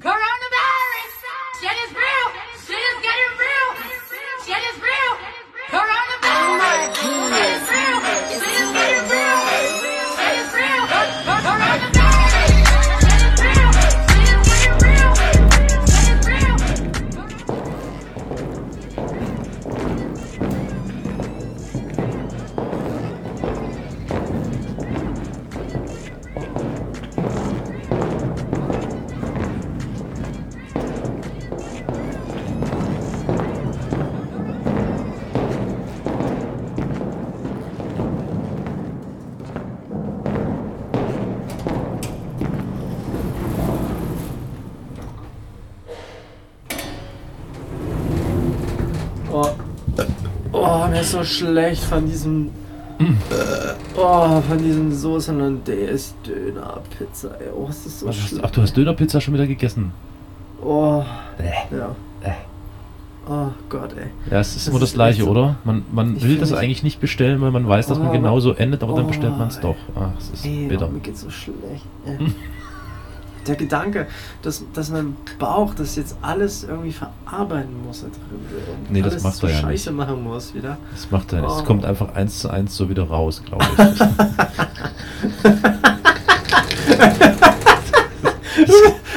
Coronavirus! Ist so schlecht von diesem. Oh, von diesem Soße und DS Döner Pizza. Ey. Oh, ist so Was schlecht. ach, du hast Dönerpizza schon wieder gegessen. Oh, Äh. ja. Äh. Oh Gott, ey. Ja, es ist Das immer das ist Gleiche, so- oder? Man, man will das eigentlich nicht bestellen, weil man weiß, dass man Oh, genauso endet, aber dann oh, bestellt man es doch. Ach, es ist Ey, bitter. oh, mir geht's so schlecht. Der Gedanke, dass, dass mein Bauch das jetzt alles irgendwie verarbeiten muss da drin. Und Nee, das macht so er ja scheiße machen muss wieder. Das macht er nicht. Es Oh. kommt einfach eins zu eins so wieder raus, glaube ich.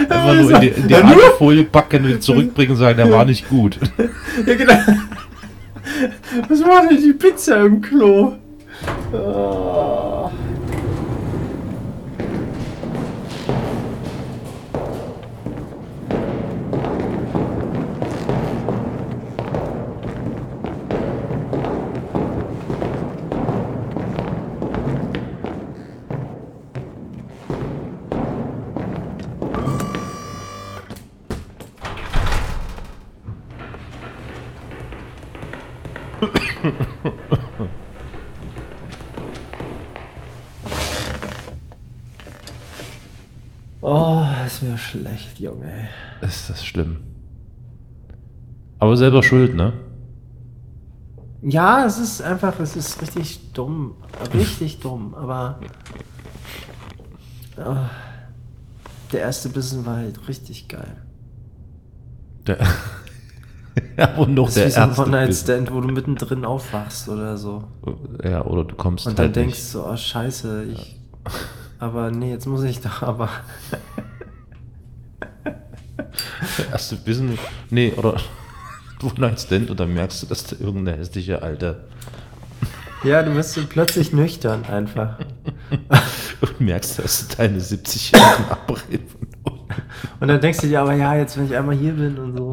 einfach nur in die, in die Ja, Alufolie packen und zurückbringen und sagen, der war nicht gut. Ja, genau. Was war denn die Pizza im Klo? Oh. Oh, mir schlecht, Junge. Ist das schlimm. Aber selber schuld, ne? Ja, es ist einfach, es ist richtig dumm. Richtig dumm, aber. ah, der erste Bissen war halt richtig geil. Der, ja, und noch Das der ist wie so ein. One-Night-Stand, wo du mittendrin aufwachst oder so. Ja, oder du kommst Und dann halt denkst du, oh scheiße, ich. Aber nee, jetzt muss ich da aber. Der erste Bissen. Nee, oder du Stand und dann merkst du, dass du irgendeine hässliche alte Ja, du bist so plötzlich nüchtern einfach. und merkst, dass du deine 70-Jährigen abbrechen. Und dann denkst du dir aber, ja, jetzt wenn ich einmal hier bin und so.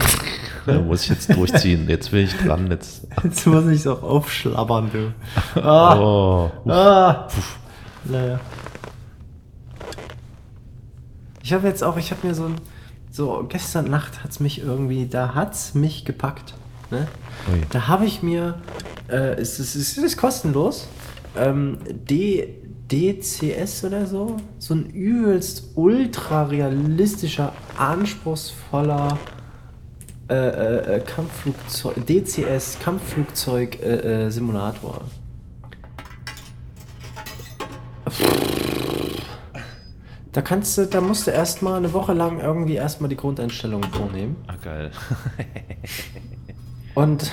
Da muss ich jetzt durchziehen. Jetzt bin ich dran. Jetzt. Jetzt muss ich es auch aufschlabbern, du. Ah, Oh. ah. Naja. Ich habe jetzt auch, ich habe mir so ein, so gestern Nacht hat's mich irgendwie, da hat's mich gepackt. Ne? Ui. Da habe ich mir, äh, es ist, es ist kostenlos, ähm, D, DCS oder so, so ein übelst ultra realistischer, anspruchsvoller äh, äh, äh, Kampfflugzeug, DCS Kampfflugzeug äh, äh, Simulator. Da kannst du, da musst du erstmal eine Woche lang irgendwie erstmal die Grundeinstellungen vornehmen. Ah, geil. Und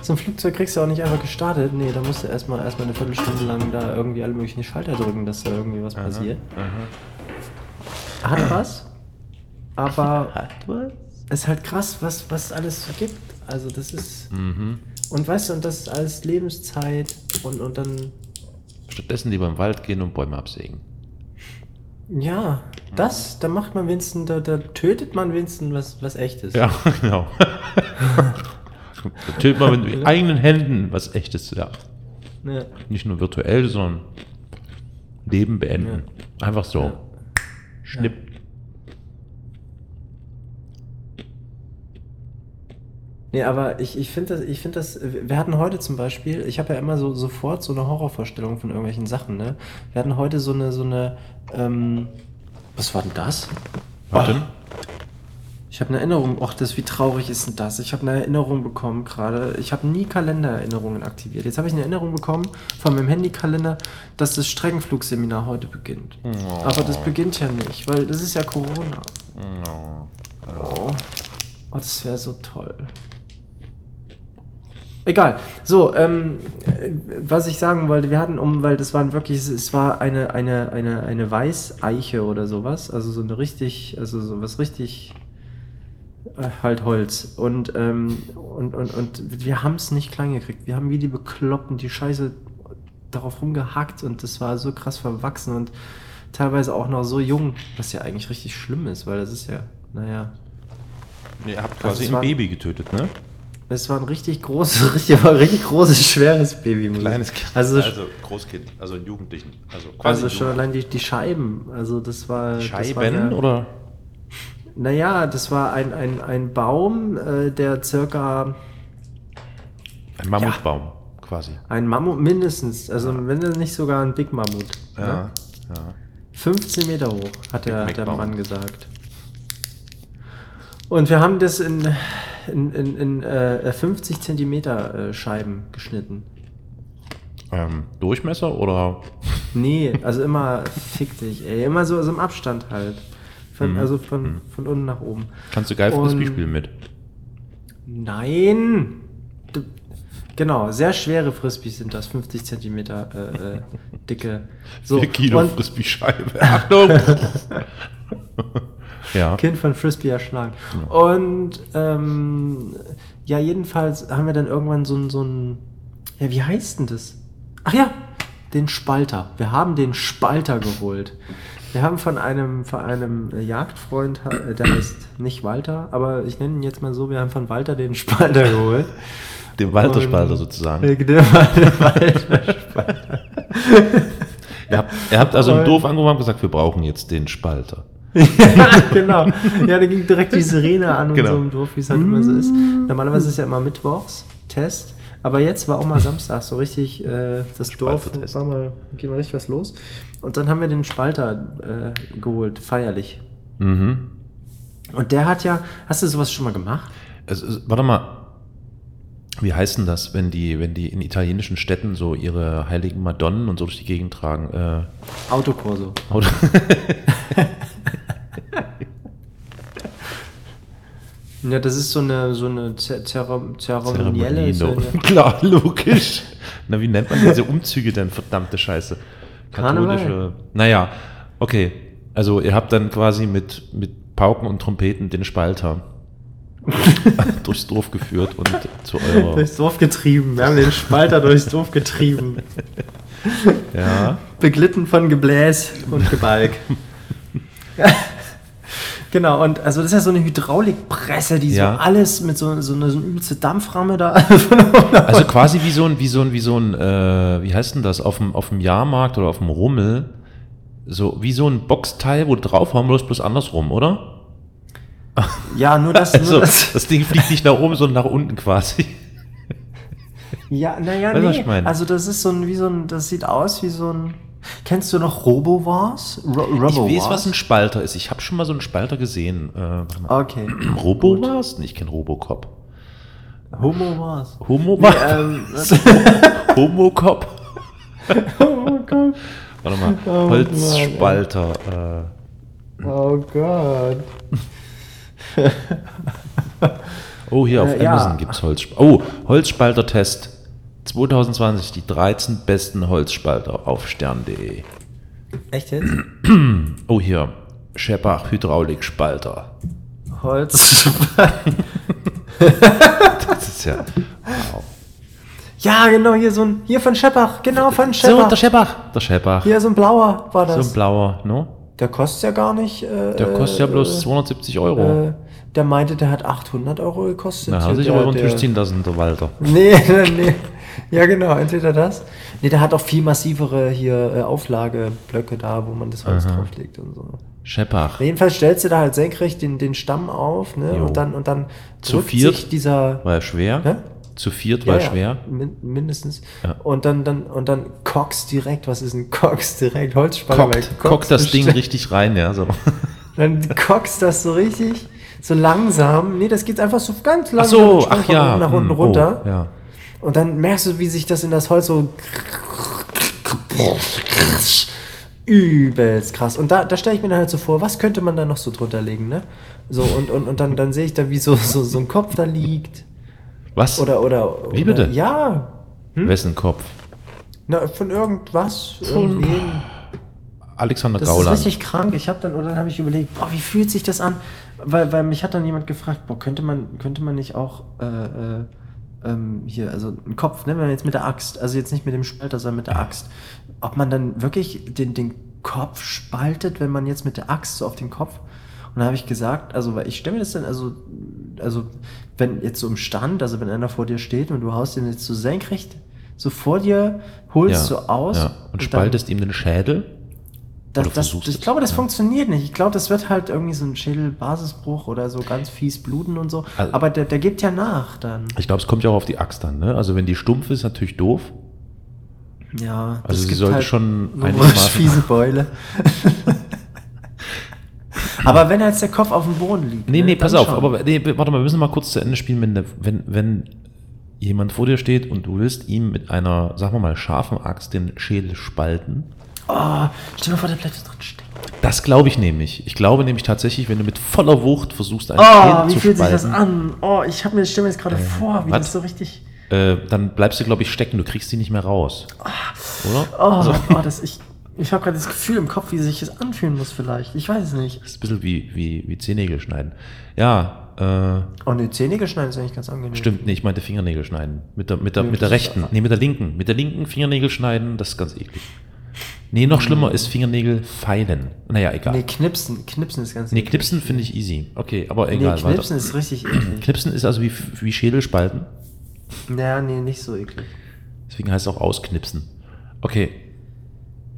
so ein Flugzeug kriegst du auch nicht einfach gestartet. Nee, da musst du erstmal erstmal eine Viertelstunde lang da irgendwie alle möglichen Schalter drücken, dass da irgendwie was passiert. Hat was. Aber Hat was? es ist halt krass, was, was alles gibt. Also das ist. Mhm. Und weißt du, und das ist alles Lebenszeit und, und dann. Stattdessen lieber im Wald gehen und Bäume absägen. Ja, das, da macht man wenigstens, da, da tötet man wenigstens was, was echtes. Ja, genau. Da tötet man mit eigenen Händen was echtes. Ja. Ja. Nicht nur virtuell, sondern Leben beenden. Einfach so. Ja. Schnipp. Nee, aber ich, ich finde das, ich finde das, wir hatten heute zum Beispiel, ich habe ja immer so sofort so eine Horrorvorstellung von irgendwelchen Sachen, ne? Wir hatten heute so eine, so eine, ähm, was war denn das? Was denn? Ich habe eine Erinnerung, ach, das, wie traurig ist denn das? Ich habe eine Erinnerung bekommen gerade. Ich habe nie Kalendererinnerungen aktiviert. Jetzt habe ich eine Erinnerung bekommen von meinem Handykalender, dass das Streckenflugseminar heute beginnt. Oh. Aber das beginnt ja nicht, weil das ist ja Corona. Oh. Oh, das wäre so toll. Egal. So, ähm, äh, was ich sagen wollte, wir hatten um, weil das waren wirklich, es war eine, eine, eine, eine Weißeiche oder sowas, also so eine richtig, also sowas richtig, äh, halt Holz. Und, ähm, und, und, und wir haben es nicht klein gekriegt. Wir haben wie die Bekloppten die Scheiße darauf rumgehackt und das war so krass verwachsen und teilweise auch noch so jung, was ja eigentlich richtig schlimm ist, weil das ist ja, naja, ihr habt Also quasi es ein Baby getötet, ne? Es war ein richtig großes, richtig, war ein richtig großes, schweres Baby. Kleines Kind. Also, also Großkind, also Jugendlichen. Also quasi also schon Jugend- allein die, die Scheiben, also das war... das war Scheiben ja, oder? Naja, das war ein, ein, ein Baum, äh, der circa Ein Mammutbaum, quasi. ein Mammut mindestens, also wenn nicht sogar ein Big Mammut. Ja, Ne? ja. 15 Meter hoch, hat der, Big der Mac Mann Baum. gesagt. Und wir haben das in, in, in, in äh, 50 Zentimeter äh, Scheiben geschnitten. Ähm, Durchmesser oder? Nee, also immer fick dich, ey. Immer so, so im Abstand halt. Von, Also von, von unten nach oben. Kannst du geil Frisbee spielen mit? Nein! Du, genau, sehr schwere Frisbees sind das, 50 Zentimeter äh, äh, dicke. So, 4 Kilo Frisbee-Scheibe. Achtung! ja. Kind von Frisbee erschlagen. Und ähm, ja, jedenfalls haben wir dann irgendwann so ein, so ein, ja, wie heißt denn das? Ach ja, den Spalter. Wir haben den Spalter geholt. Wir haben von einem, von einem Jagdfreund, äh, der heißt nicht Walter, aber ich nenne ihn jetzt mal so, wir haben von Walter den Spalter geholt. Den Walterspalter sozusagen. Äh, Der Walter Spalter. Ihr habt, ihr habt also im Dorf angerufen und gesagt, wir brauchen jetzt den Spalter. Ja, genau. Ja, da ging direkt die Sirene an und Genau. so im Dorf, wie es halt immer so ist. Normalerweise ist ja immer Mittwochs Test, aber jetzt war auch mal Samstag so richtig äh, das Dorf, war mal, ging mal richtig was los. Und dann haben wir den Spalter äh, geholt, feierlich. Mhm. Und der hat ja, hast du sowas schon mal gemacht? Es, es, warte mal, wie heißt denn das, wenn die, wenn die in italienischen Städten so ihre heiligen Madonnen und so durch die Gegend tragen? Äh, Autokorso. oder- Ja, das ist so eine, so eine Zer- zeremonielle. So eine. Klar, logisch. Na, wie nennt man diese Umzüge denn, verdammte Scheiße? Karneval. Katholische. Naja, okay. Also ihr habt dann quasi mit, mit Pauken und Trompeten den Spalter durchs Dorf geführt und zu eurer. durchs Dorf getrieben. Wir haben den Spalter durchs Dorf getrieben. Ja. beglitten von Gebläs und Gebalg. genau, und also das ist ja so eine Hydraulikpresse, die Ja. so alles mit so, so einer so eine übelste Dampframme da. Also quasi wie so ein, wie so ein, wie so ein, äh, wie heißt denn das, auf dem, auf dem Jahrmarkt oder auf dem Rummel, so wie so ein Boxteil, wo du draufhauen musst, bloß andersrum, oder? ja, nur das, Also, nur das. das Ding fliegt nicht nach oben, sondern nach unten quasi. Ja, naja, nee. Also das ist so ein, wie so ein, das sieht aus wie so ein. Kennst du noch Robowars? Ro Ich Robowars? weiß, was ein Spalter ist. Ich habe schon mal so einen Spalter gesehen. Äh. Okay. Robo war's? Nee, ich kenne Robocop. Homo Wars. Homo Nee, ähm, Homocop? oh Gott. Warte mal. Oh Holzspalter. Äh, Oh Gott. oh, hier auf Äh, ja. Amazon gibt's Holzspalter. Oh, Holzspalter-Test. 2020 die 13 besten Holzspalter auf stern.de. Echt jetzt? Oh, hier. Scheppach Hydraulikspalter. Holz. Das ist ja. Wow. ja, genau, hier so ein. Hier von Scheppach. Genau, von So, Scheppach. der Scheppach. Der Scheppach. Hier so ein blauer war So das. ein blauer, no? der kostet ja gar nicht. Äh, Der kostet ja bloß 270 Euro. Äh, der meinte, der hat 800 Euro gekostet. Na, hat sich über den Tisch ziehen lassen, der Walter. Nee, nee. Ja, genau, entweder das. Nee, der hat auch viel massivere hier äh, Auflageblöcke da, wo man das Holz drauflegt und so. Scheppach. Jedenfalls stellst du da halt senkrecht den, den Stamm auf, ne? Jo. Und dann, und dann Zu viert? sich dieser. War er schwer? Hä? Zu viert Ja, war ja, schwer? Min mindestens. Ja. Und dann, dann, und dann Cox direkt. Was ist ein Cox direkt? Holzspanner bei Cockt, Cox das Ding richtig rein, ja. So. Dann Cox das so richtig, so langsam. Nee, das geht einfach so ganz langsam. so, ach von ja. Nach unten hm, runter. Oh, ja. Und dann merkst du, wie sich das in das Holz so übelst krass. Und da, da stelle ich mir dann halt so vor, was könnte man da noch so drunter legen, ne? So, und, und, und dann, dann sehe ich da, wie so, so, so ein Kopf da liegt. Was? Oder, oder. Wie oder, bitte? Ja. Wessen Kopf? Na, von irgendwas. Von- irgendwen. Alexander Das Gauland. ist richtig krank. Ich habe dann, oder dann habe ich überlegt, boah, wie fühlt sich das an? Weil, weil mich hat dann jemand gefragt, boah, könnte man, könnte man nicht auch äh, äh, ähm, hier, also einen Kopf, ne, wenn man jetzt mit der Axt, also jetzt nicht mit dem Spalter, sondern mit der Axt, ob man dann wirklich den, den Kopf spaltet, wenn man jetzt mit der Axt so auf den Kopf. Und da habe ich gesagt, also, weil ich stelle mir das dann, also, also, wenn jetzt so im Stand, also wenn einer vor dir steht und du haust den jetzt so senkrecht so vor dir, holst so aus ja. Und spaltest ihm den Schädel. Das, das, ich glaube, das ja. funktioniert nicht. Ich glaube, das wird halt irgendwie so ein Schädelbasisbruch oder so ganz fies bluten und so. Also- Aber der, der gibt ja nach dann. Ich glaube, es kommt ja auch auf die Axt an. Ne? Also wenn die stumpf ist, natürlich doof. Ja, Also sie sollte halt schon einigermaßen- fiese Beule. aber wenn jetzt der Kopf auf dem Boden liegt. Nee, ne, nee, dann pass auf. schon. Aber nee, warte mal, wir müssen mal kurz zu Ende spielen. Wenn, wenn, wenn jemand vor dir steht und du willst ihm mit einer, sagen wir mal, scharfen Axt den Schädel spalten, Oh, stell dir vor, der bleibt drin stecken. das glaube ich nämlich. Ich glaube nämlich tatsächlich, wenn du mit voller Wucht versust, einen Oh, wie zu fühlt sich das spalten, an? Oh, ich habe mir stell mir jetzt gerade vor, wie was? das so richtig. äh, dann bleibst du, glaube ich, stecken. Du kriegst sie nicht mehr raus. Oder? Oh, Also, oh das ich. Ich habe gerade das Gefühl im Kopf, wie sich das anfühlen muss, vielleicht. Ich weiß es nicht. das ist ein bisschen wie, wie, wie Zehennägel schneiden. Ja, äh, Oh, ne, Zähne schneiden ist eigentlich ganz angenehm. Stimmt, nee, ich meinte Fingernägel schneiden. Mit der, mit der, Ja, mit der rechten. Nee, mit der linken. Mit der linken Fingernägel schneiden, das ist ganz eklig. Nee, noch schlimmer ist Fingernägel feilen. Naja, egal. Nee, Nee, knipsen. Knipsen ist ganz knipsen finde ich easy. Okay, aber Nee, egal. knipsen weiter. ist richtig eklig. Knipsen ist also wie, wie Schädel spalten. Naja, nee, nicht so eklig. Deswegen heißt es auch ausknipsen. Okay.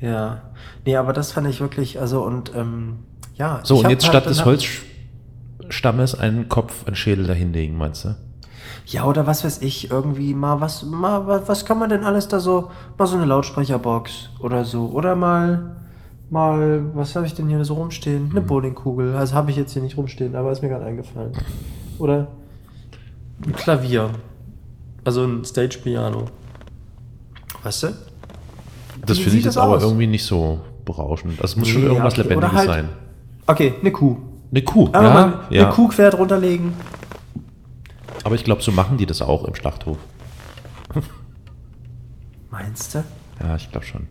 Ja. Nee, aber das fand ich wirklich, also und, ähm, ja. So, und jetzt halt- statt des Holzstammes einen Kopf, einen Schädel dahinlegen, meinst du? Ja, oder was weiß ich, irgendwie mal was, mal, was, was kann man denn alles da so, mal so eine Lautsprecherbox oder so, oder mal, mal, was habe ich denn hier so rumstehen? Mhm. Eine Bowlingkugel, also habe ich jetzt hier nicht rumstehen, aber ist mir gerade eingefallen. Oder ein Klavier, also ein Stage-Piano. Weißt du? Das finde ich jetzt aber irgendwie nicht so berauschend. Das muss schon Nee, irgendwas okay, oder Lebendiges halt- sein. Okay, eine Kuh. Eine Kuh, ja, mal ja. eine Kuh quer drunter legen. Aber ich glaube, so machen die das auch im Schlachthof. Meinst du? Ja, ich glaube schon.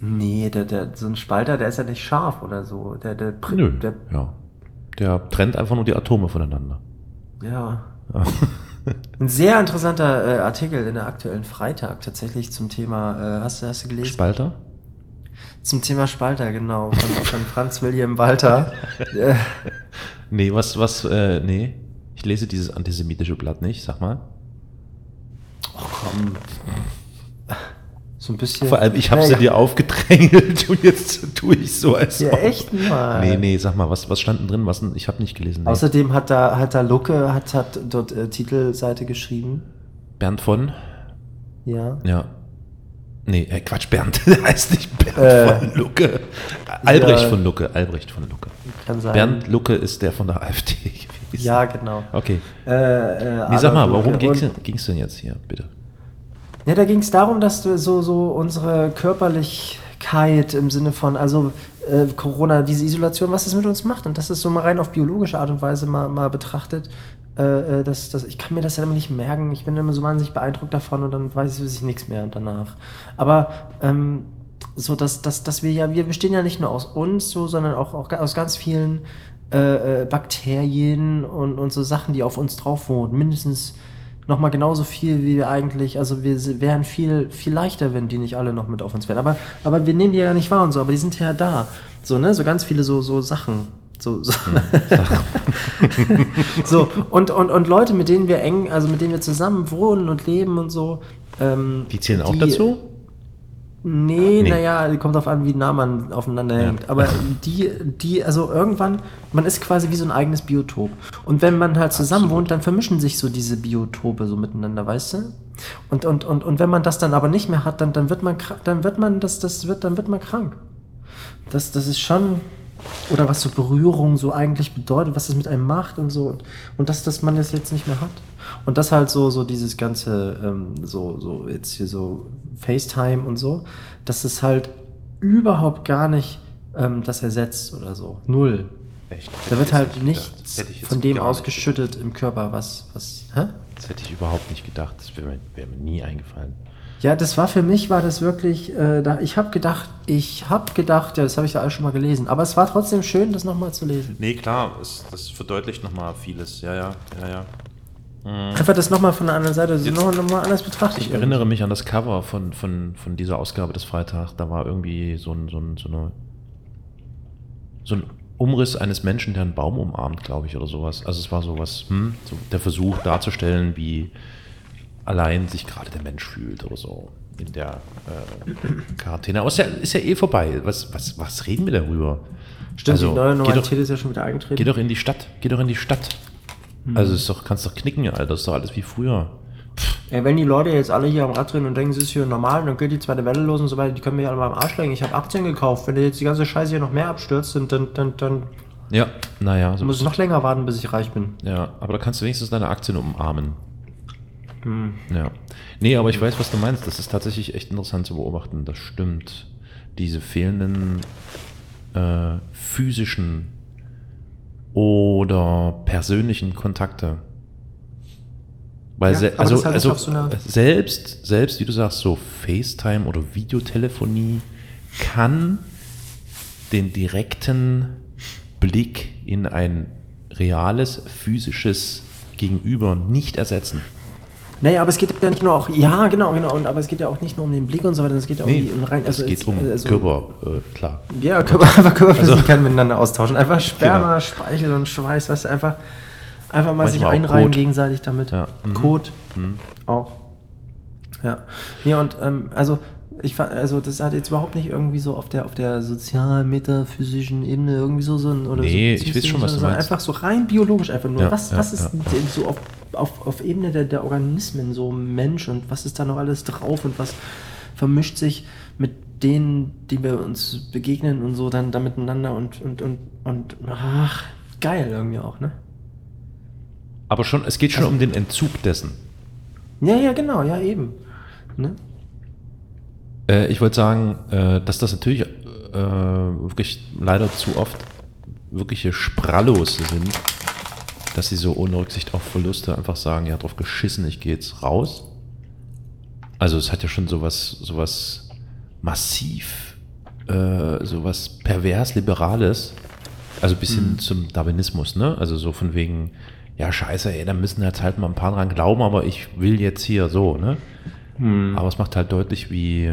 Nee, der, der, so ein Spalter, der ist ja nicht scharf oder so. Der, der, Nö, der ja. Der trennt einfach nur die Atome voneinander. Ja. Ein sehr interessanter äh, Artikel in der aktuellen Freitag tatsächlich zum Thema, äh, hast, du, hast du gelesen? Spalter? zum Thema Spalter, genau, von, von Franz William Walter. äh, Nee, was, was, äh, nee. Ich lese dieses antisemitische Blatt nicht, sag mal. oh komm. So ein bisschen. Vor allem, ich habe sie Naja. dir aufgedrängelt und jetzt tue ich so als Ja, ob. echt mal. Nee, nee, sag mal, was, was stand denn drin? Was, ich habe nicht gelesen. Nee. Außerdem hat da, hat da Lucke, hat, hat dort äh, Titelseite geschrieben. Bernd von? Ja. Ja. Nee, äh, Quatsch, Bernd. Der heißt nicht Bernd Äh, von Lucke. Albrecht ja. von Lucke. Albrecht von Lucke. Kann sein. Bernd Lucke ist der von der AfD gewesen. Ja, genau. Okay. Äh, äh, Nee, sag mal, warum ging's Und- denn, jetzt hier, bitte? Ja, da ging es darum, dass so, so unsere Körperlichkeit im Sinne von, also äh, Corona, diese Isolation, was das mit uns macht und das ist so mal rein auf biologische Art und Weise mal, mal betrachtet. Äh, äh, das, das, ich kann mir das ja immer nicht merken. Ich bin immer so wahnsinnig beeindruckt davon und dann weiß ich, ich nichts mehr danach. Aber ähm, so, dass, dass, dass wir ja, wir bestehen ja nicht nur aus uns, so, sondern auch, auch aus ganz vielen äh, äh, Bakterien und, und so Sachen, die auf uns drauf wohnen. Mindestens nochmal genauso viel, wie wir eigentlich, also wir wären viel, viel leichter, wenn die nicht alle noch mit auf uns wären. Aber, aber wir nehmen die ja nicht wahr und so, aber die sind ja da. So, ne, so ganz viele so, so Sachen. So, so. so und, und, und Leute, mit denen wir eng, also mit denen wir zusammen wohnen und leben und so. Ähm, Die zählen auch dazu? Nee, Nee. naja, kommt drauf an, wie nah man aufeinander Ja. hängt. Aber die, die, also irgendwann, man ist quasi wie so ein eigenes Biotop. Und wenn man halt zusammen Absolut. wohnt, dann vermischen sich so diese Biotope so miteinander, weißt du? Und, und, und, und wenn man das dann aber nicht mehr hat, dann, dann wird man dann wird man, das, das wird, dann wird man krank. Das, das ist schon, oder was so Berührung so eigentlich bedeutet, was das mit einem macht und so. Und, und dass, dass man das jetzt nicht mehr hat. Und das halt so, so dieses ganze, ähm, so, so jetzt hier so FaceTime und so, dass es halt überhaupt gar nicht ähm, das ersetzt oder so. Null. Echt? Da wird halt Das nichts jetzt von dem nicht ausgeschüttet im Körper, was, was, hä? Das hätte ich überhaupt nicht gedacht. Das wäre mir, wär mir nie eingefallen. Ja, das war für mich, war das wirklich, äh, da, ich habe gedacht, ich habe gedacht, ja, das habe ich ja alles schon mal gelesen, aber es war trotzdem schön, das nochmal zu lesen. Nee, klar, es, das verdeutlicht nochmal vieles. Ja, ja, ja, ja. Einfach das nochmal von der anderen Seite, so noch, noch mal anders betrachtet. Ich erinnere mich an das Cover von, von, von dieser Ausgabe des Freitags. Da war irgendwie so ein, so ein, so eine, so ein Umriss eines Menschen, der einen Baum umarmt, glaube ich, oder sowas. Also es war sowas, hm, so der Versuch darzustellen, wie allein sich gerade der Mensch fühlt oder so in der äh, Quarantäne. Aber ist ja, ist ja eh vorbei. Was, was, was reden wir darüber? Stimmt, Also, die neue geh doch- Normalität ist ja schon wieder eingetreten. Geh doch in die Stadt. Geh doch in die Stadt. Hm. Also ist doch, kannst doch knicken, Alter. Das ist doch alles wie früher. Ey, wenn die Leute jetzt alle hier am Rad drehen und denken, es ist hier normal, dann geht die zweite Welle los und so weiter, die können mir alle mal am Arsch legen. Ich habe Aktien gekauft. Wenn jetzt die ganze Scheiße hier noch mehr abstürzt, dann, dann, dann, dann Ja, naja, so muss ich noch länger warten, bis ich reich bin. Ja, aber da kannst du wenigstens deine Aktien umarmen. Ja. Nee, aber ich weiß, was du meinst. Das ist tatsächlich echt interessant zu beobachten. Das stimmt. Diese fehlenden äh, physischen oder persönlichen Kontakte. Weil Ja, se also, halt also so selbst, selbst, wie du sagst, so FaceTime oder Videotelefonie kann den direkten Blick in ein reales, physisches Gegenüber nicht ersetzen. Naja, aber es geht ja nicht nur auch, ja, genau, genau, und, aber es geht ja auch nicht nur um den Blick und so weiter, es geht ja um Nee, um rein, es geht um also- Körper, äh, klar. Ja, Körper, einfach Körperflüssigkeiten Also- miteinander austauschen. Einfach Sperma, Genau. Speichel und Schweiß, du, einfach, einfach mal sich Manchmal auch einreihen gegenseitig damit. Ja, mhm. Kot auch. Ja. Ja, und ähm, also ich fand, also das hat jetzt überhaupt nicht irgendwie so auf der auf der sozial-metaphysischen Ebene irgendwie so so ein oder Nee, so, ich weiß schon, was du meinst. einfach so rein biologisch einfach nur. Ja, was, ja, was ist ja. denn so auf, auf, auf Ebene der, der Organismen so Mensch und was ist da noch alles drauf und was vermischt sich mit denen, die wir uns begegnen und so dann da miteinander und und und und ach, geil irgendwie auch, ne? Aber schon, es geht schon Also- um den Entzug dessen. Ja, ja, genau, ja eben. Ne? Äh, ich wollte sagen, äh, dass das natürlich äh, wirklich leider zu oft wirkliche Sprallos sind, dass sie so ohne Rücksicht auf Verluste einfach sagen, ja, drauf geschissen, ich gehe jetzt raus. Also es hat ja schon sowas, sowas massiv, äh, sowas pervers Liberales, also bis hin zum Darwinismus, ne? Also so von wegen, ja scheiße, ey, da müssen jetzt halt mal ein paar dran glauben, aber ich will jetzt hier so, ne? Aber es macht halt deutlich, wie.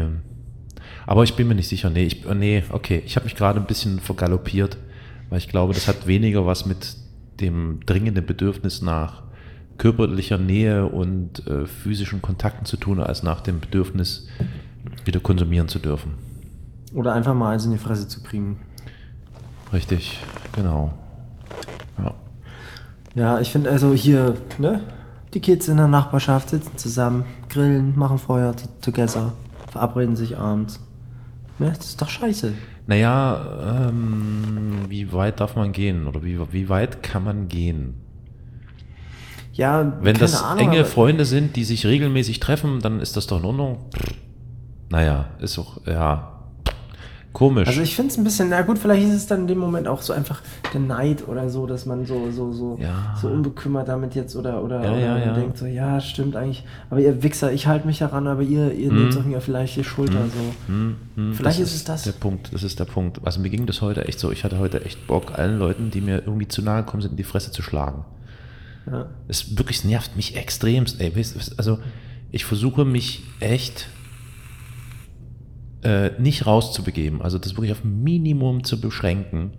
Aber ich bin mir nicht sicher. Nee, ich, nee okay. Ich habe mich gerade ein bisschen vergaloppiert, weil ich glaube, das hat weniger was mit dem dringenden Bedürfnis nach körperlicher Nähe und äh, physischen Kontakten zu tun, als nach dem Bedürfnis, wieder konsumieren zu dürfen. Oder einfach mal eins in die Fresse zu kriegen. Richtig, genau. Ja. Ja, ich finde also hier, ne? Die Kids in der Nachbarschaft sitzen zusammen, grillen, machen Feuer together, verabreden sich abends. Ne, das ist doch scheiße. Naja, ähm, wie weit darf man gehen? Oder wie, wie weit kann man gehen? Ja, Wenn das Ahnung, enge Freunde sind, die sich regelmäßig treffen, dann ist das doch in Ordnung. Naja, ist auch, ja, komisch. Also ich finde es ein bisschen, na gut, vielleicht ist es dann in dem Moment auch so einfach der Neid oder so, dass man so, so, so, Ja. so unbekümmert damit jetzt oder, oder, Ja, oder ja, denkt so, ja, stimmt eigentlich, aber ihr Wichser, ich halte mich daran, aber ihr, ihr Mhm. nehmt doch mir vielleicht die Schulter so. Hm, hm, Vielleicht ist es das. Der Punkt, das ist der Punkt. Also mir ging das heute echt so. Ich hatte heute echt Bock, allen Leuten, die mir irgendwie zu nahe gekommen sind, in die Fresse zu schlagen. Es wirklich nervt mich extremst. Ey, also ich versuche mich echt äh, nicht rauszubegeben. Also das wirklich auf Minimum zu beschränken.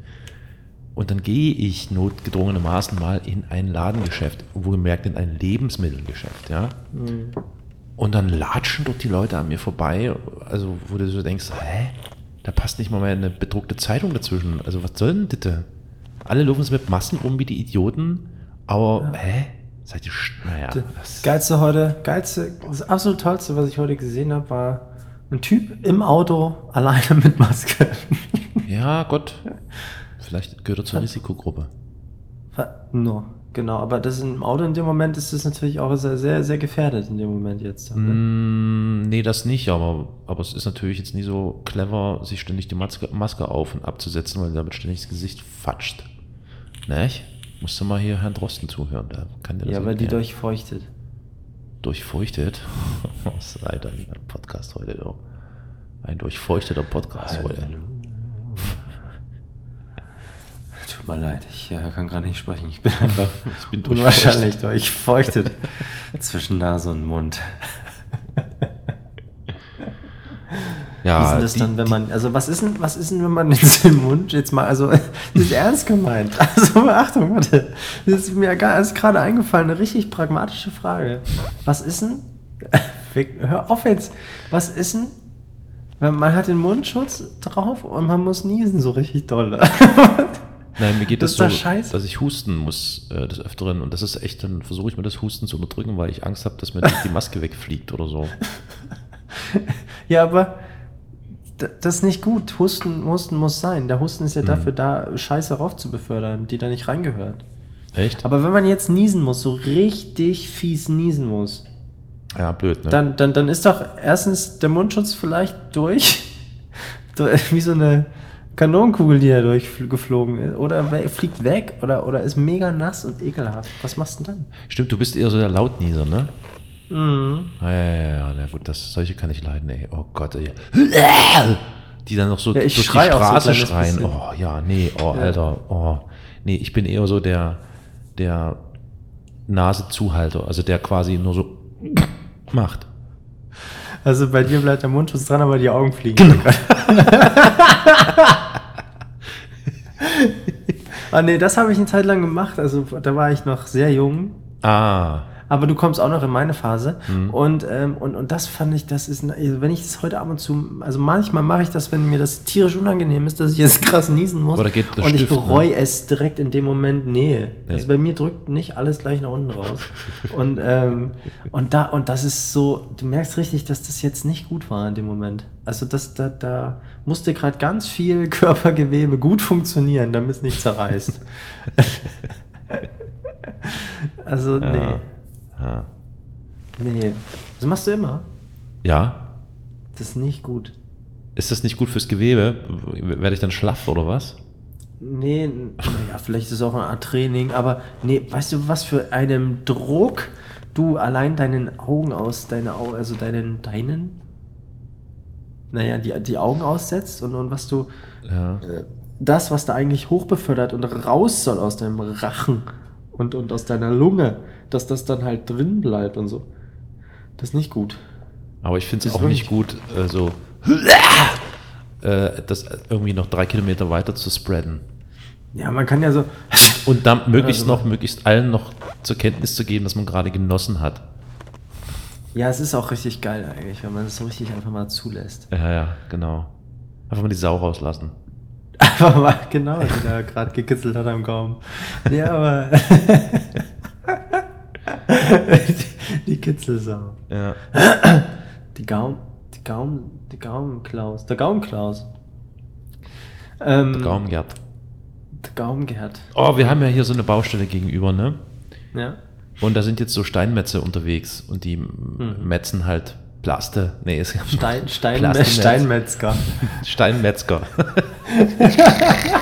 Und dann gehe ich notgedrungenermaßen mal in ein Ladengeschäft, wohlgemerkt in ein Lebensmittelgeschäft, ja. Und dann latschen dort die Leute an mir vorbei, also wo du so denkst, hä? Da passt nicht mal mehr eine bedruckte Zeitung dazwischen. Also was soll denn bitte? Alle laufen so mit Massen rum wie die Idioten, aber hä? Seid ihr, sch- naja. Das geilste heute, geilste, das absolut tollste, was ich heute gesehen habe, war ein Typ im Auto alleine mit Maske. Ja, Gott. Vielleicht gehört er zur Risikogruppe. No. genau. Aber das im Auto in dem Moment ist es natürlich auch sehr, sehr, sehr gefährdet in dem Moment jetzt. Ne? Mm, nee, das nicht, aber, aber es ist natürlich jetzt nie so clever, sich ständig die Maske, Maske auf und abzusetzen, weil damit ständig das Gesicht fatscht. Ne? Musst du mal hier Herrn Drosten zuhören, der kann dir das Ja, weil die erklären. durchfeuchtet. Durchfeuchtet? Was ist Alter, ein Podcast heute, du. Ein durchfeuchteter Podcast heute. Tut mir leid, ich äh, kann gerade nicht sprechen. Ich bin einfach Ich bin unwahrscheinlich durchfeuchtet zwischen Nase und Mund. Wie ist Ja, denn das die- dann, wenn man, also was ist denn, was ist denn, wenn man jetzt den Mund jetzt mal, also das ist ernst gemeint. Also Achtung, warte, das ist mir gerade eingefallen, eine richtig pragmatische Frage. Was ist denn, hör auf jetzt, was ist denn, wenn man hat den Mundschutz drauf und man muss niesen so richtig doll. Nein, mir geht Das das, so, scheiße. dass ich husten muss äh, des Öfteren und das ist echt, dann versuche ich mir das Husten zu unterdrücken, weil ich Angst habe, dass mir die Maske wegfliegt oder so. Ja, aber das ist nicht gut. Husten, Husten muss sein. Der Husten ist ja dafür da, Scheiße rauf zu befördern, die da nicht reingehört. Echt? Aber wenn man jetzt niesen muss, so richtig fies niesen muss, Ja, blöd, ne? dann, dann, dann ist doch erstens der Mundschutz vielleicht durch, wie so eine Kanonenkugel, die da durchgeflogen ist. Oder fliegt weg oder, oder ist mega nass und ekelhaft. Was machst du denn Stimmt, du bist eher so der Lautnieser, ne? Dann? Ja, ja, ja, ja, na gut, das, solche kann ich leiden, ey. Oh Gott, ey. Die dann noch so Ja, ich durch die so Straße kleines schreien. bisschen. Oh, ja, nee, oh, Alter, oh. Nee, ich bin eher so der, der Nasezuhalter, also der quasi nur so macht. Also bei dir bleibt der Mundschutz dran, aber die Augen fliegen. Genau. ah nee, das habe ich eine Zeit lang gemacht. Also da war ich noch sehr jung. Ah, Aber du kommst auch noch in meine Phase. Mhm. Und, ähm, und, und das fand ich, das ist, also wenn ich das heute ab und zu, also manchmal mache ich das, wenn mir das tierisch unangenehm ist, dass ich jetzt krass niesen muss. Oder geht der und ich Stift, ne? bereue es direkt in dem Moment, nee. Nee. Also bei mir drückt nicht alles gleich nach unten raus. und, ähm, und da, und das ist so, du merkst richtig, dass das jetzt nicht gut war in dem Moment. Also das, da, da musste gerade ganz viel Körpergewebe gut funktionieren, damit es nicht zerreißt. also, nee. Ja. ja. Nee. Das machst du immer. Ja? Das ist nicht gut. Ist das nicht gut fürs Gewebe? Werde ich dann schlaff oder was? Nee, naja, vielleicht ist es auch eine Art Training, aber nee, weißt du, was für einem Druck du allein deinen Augen aus, deine Augen, also deinen, deinen, naja, die, die Augen aussetzt und, und was du, Ja. das, was da eigentlich hochbefördert und raus soll aus deinem Rachen und, und aus deiner Lunge, dass das dann halt drin bleibt und so. Das ist nicht gut. Aber ich finde es auch nicht gut, äh, so äh, das irgendwie noch drei Kilometer weiter zu spreaden. Ja, man kann ja so, Und dann möglichst Also- noch, möglichst allen noch zur Kenntnis zu geben, dass man gerade genossen hat. ja, es ist auch richtig geil eigentlich, wenn man es so richtig einfach mal zulässt. Ja, ja, genau. Einfach mal die Sau rauslassen. Einfach mal, genau, die da gerade gekitzelt hat am Gaumen. Ja, aber. die, die Kitzelsau. Ja. Die Gaum. Die Gaum. Die Gaumenklaus. Der Gaumklaus. Ähm, Gaumgert. Der Gaumgerd. Oh, wir haben ja hier so eine Baustelle gegenüber, ne? Ja. Und da sind jetzt so Steinmetze unterwegs und die metzen halt Plaste. Nee, ist Mhm. Stein, Stein, Plastenmetz. Steinmetzger. Steinmetzger.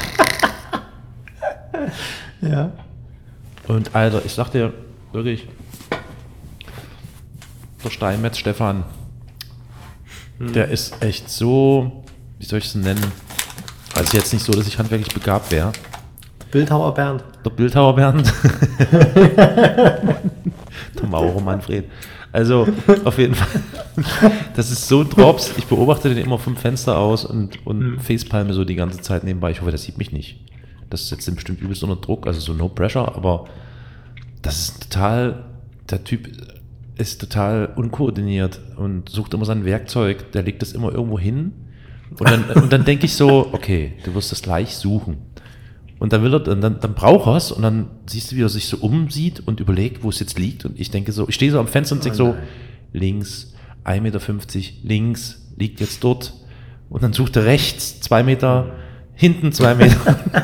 Ja. Und Alter, ich sag dir wirklich, der Steinmetz Stefan, der ist echt so, wie soll ich es nennen? Also jetzt nicht so, dass ich handwerklich begabt wäre. Bildhauer Bernd. Der Bildhauer Bernd. der Mauro Manfred. Also, auf jeden Fall. Das ist so ein Drops. Ich beobachte den immer vom Fenster aus und, und facepalme so die ganze Zeit nebenbei. Ich hoffe, der sieht mich nicht. Das setzt den bestimmt übelst unter Druck, also so no pressure, aber das ist total, der Typ ist total unkoordiniert und sucht immer sein Werkzeug, der legt das immer irgendwo hin. Und dann, und dann denke ich so, okay, du wirst das gleich suchen. Und dann will er, dann, dann, braucht er es und dann siehst du, wie er sich so umsieht und überlegt, wo es jetzt liegt. Und ich denke so, ich stehe so am Fenster und denke so, links, 1,50 Meter, links, liegt jetzt dort. Und dann sucht er rechts, zwei Meter, hinten zwei Meter.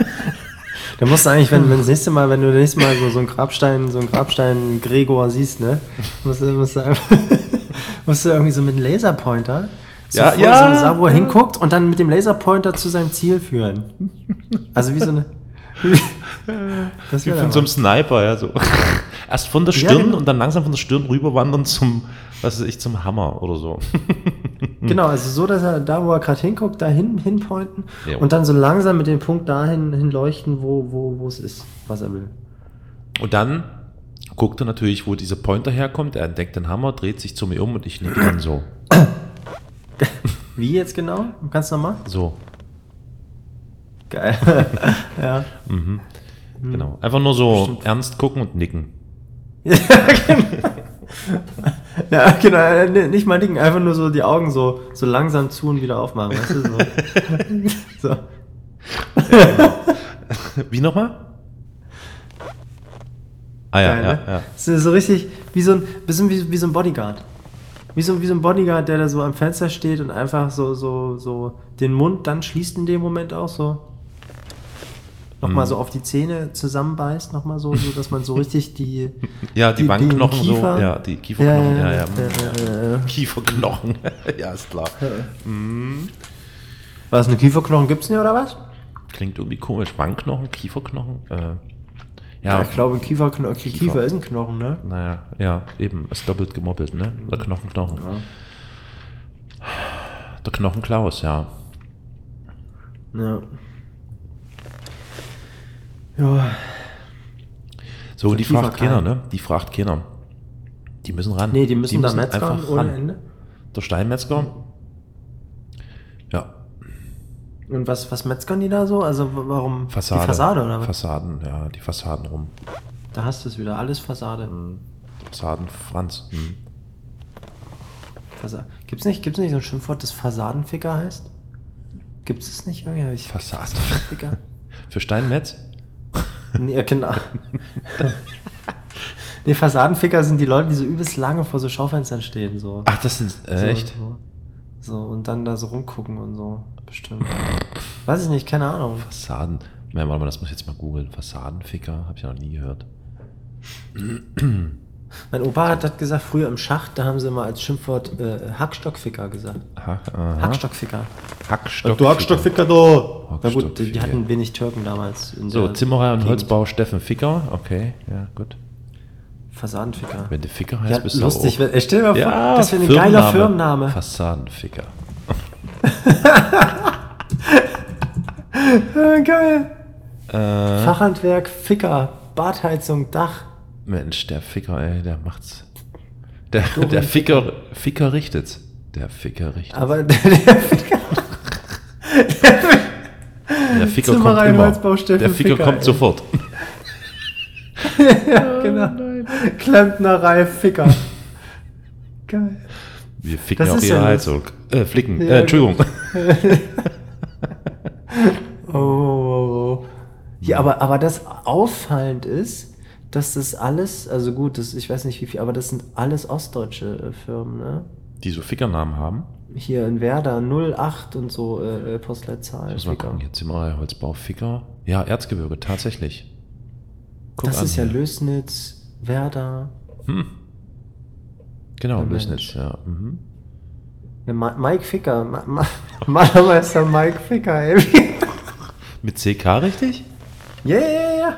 Da musst du eigentlich, wenn, wenn das nächste Mal, wenn du das nächste Mal so, so einen Grabstein, so einen Grabstein Gregor siehst, ne, musst du, musst du, einfach, musst du irgendwie so mit einem Laserpointer so Ja, vor ja, so er ja. hinguckt und dann mit dem Laserpointer zu seinem Ziel führen. Also wie so eine. Das Wie von so einem Sniper, ja, so. Erst von der Ja, Stirn genau. und dann langsam von der Stirn rüberwandern zum, was weiß ich, zum Hammer oder so. Genau, also so, dass er da, wo er gerade hinguckt, da hin, hinpointen Ja. und dann so langsam mit dem Punkt dahin hinleuchten, wo, wo, wo es ist, was er will. Und dann guckt er natürlich, wo dieser Pointer herkommt. Er entdeckt den Hammer, dreht sich zu mir um und ich nicke dann so. Wie jetzt genau? Du nochmal? So, Geil. ja. genau. Einfach nur so ernst gucken und nicken. Ja, genau. äh, nee, Nicht mal nicken, einfach nur so die Augen so, so langsam zu und wieder aufmachen, weißt du? So. so. Wie nochmal? Ah ja, Geil, ja, ne? ja. Ist so richtig wie so ein, bisschen wie, wie so ein Bodyguard. Wie so, wie so ein Bodyguard, der da so am Fenster steht und einfach so, so, so den Mund dann schließt in dem Moment auch so. Nochmal Mhm. so auf die Zähne zusammenbeißt, nochmal so, so, dass man so richtig die. Ja, die, Die- Wangenknochen so. Kiefer? Ja, die Kieferknochen. Ja, ja. ja, ja, ja. Kieferknochen. ja, ist klar. Was, eine Kieferknochen gibt's nicht oder was? Klingt irgendwie komisch. Wangenknochen, Kieferknochen. Äh, Ja, ja, ich glaube, Kieferknochen, Kiefer. Kiefer. ist ein Knochen, ne? naja, ja, eben. Ist doppelt gemoppelt, ne? Der Knochen, Knochen. Der Knochen Klaus, ja. Ja. Ja. So, die Kiefer fragt kein. keiner, ne? Die fragt keiner. Die müssen ran. Nee, die müssen da metzgern ohne ran. Ende. Der Steinmetzger. Ja, Und was, was metzgern die da so? Also warum? Fassade. Die Fassade oder was? Fassaden, ja, die Fassaden rum. Da hast du es wieder, alles Fassade. Mhm. Fassaden Franz. Hm. Fassa gibt's nicht, gibt's nicht so ein Schimpfwort, das Fassadenficker heißt? Gibt's es nicht? Irgendwie Fassadenficker. Ficker. Für Steinmetz? Nee, ja, genau. nee, Fassadenficker sind die Leute, die so übelst lange vor so Schaufenstern stehen. So. Ach, das sind äh, so, echt? So, so, und dann da so rumgucken und so. Bestimmt. Weiß ich nicht, keine Ahnung. Fassaden. Ja, warte mal, das muss ich jetzt mal googeln. Fassadenficker, habe ich ja noch nie gehört. Mein Opa hat das gesagt, früher im Schacht, da haben sie immer als Schimpfwort äh, Hackstockficker gesagt. Ha aha. Hackstockficker. Hackstock. du Hackstockficker da! Ja gut, die, die Hackstockficker. hatten wenig Türken damals. In So, Zimmerer und Gegend. Holzbau Steffen Ficker. Okay, ja, gut. Fassadenficker. Wenn du Ficker heißt, Ja, bist du lustig. auch. Wenn, ey, stell dir mal vor, Ja, das wäre ein geiler Firmenname. Fassadenficker. Geil. Äh, Fachhandwerk, Ficker, Badheizung, Dach. Mensch, der Ficker, ey, der macht's. Der, der Ficker, Ficker richtet's. Der Ficker richtet's. Aber der, der Ficker. Der Ficker kommt immer. Der Ficker Ficker, kommt ey. sofort. ja, genau. Klempnerei, Ficker. Geil. Wir ficken Das auch ihre ja Heizung. Äh, flicken. Ja, äh, Entschuldigung. Oh, oh, oh. Ja, aber, aber das auffallend ist, dass das alles, also gut, das, ich weiß nicht wie viel, aber das sind alles ostdeutsche äh, Firmen, ne? Die so Fickernamen haben. Hier in Werder 08 und so äh, äh, Postleitzahl. Muss mal gucken. Hier Zimmerei, Holzbau, Ficker. Ja, Erzgebirge, tatsächlich. Guck Das ist ja hier. Lösnitz, Werder. Genau, Ja, Mensch. Lösnitz, ja. Mhm. Mike Ficker, Ma Ma Malermeister Mike Ficker, ey. Mit CK richtig? Ja, ja, ja, ja.